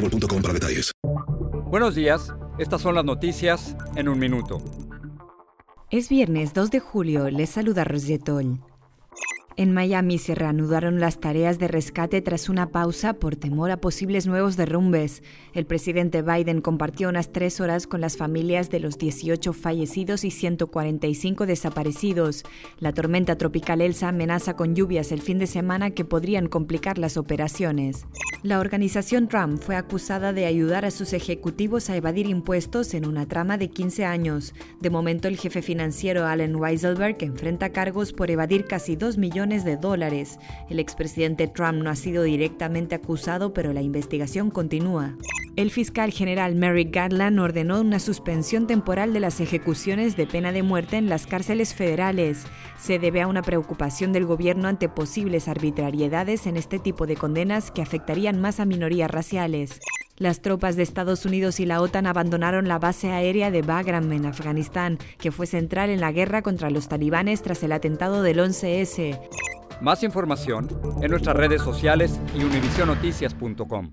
boostmobile.com para detalles. Buenos días, estas son las noticias en un minuto. Es viernes 2 de julio, les saluda Rosetol. En Miami se reanudaron las tareas de rescate tras una pausa por temor a posibles nuevos derrumbes. El presidente Biden compartió unas tres horas con las familias de los 18 fallecidos y 145 desaparecidos. La tormenta tropical Elsa amenaza con lluvias el fin de semana que podrían complicar las operaciones. La organización Trump fue acusada de ayudar a sus ejecutivos a evadir impuestos en una trama de 15 años. De momento, el jefe financiero Allen Weiselberg enfrenta cargos por evadir casi 2 millones de dólares. El expresidente Trump no ha sido directamente acusado, pero la investigación continúa. El fiscal general Merrick Garland ordenó una suspensión temporal de las ejecuciones de pena de muerte en las cárceles federales. Se debe a una preocupación del gobierno ante posibles arbitrariedades en este tipo de condenas que afectarían más a minorías raciales. Las tropas de Estados Unidos y la OTAN abandonaron la base aérea de Bagram en Afganistán, que fue central en la guerra contra los talibanes tras el atentado del 11S. Más información en nuestras redes sociales y univisionoticias.com.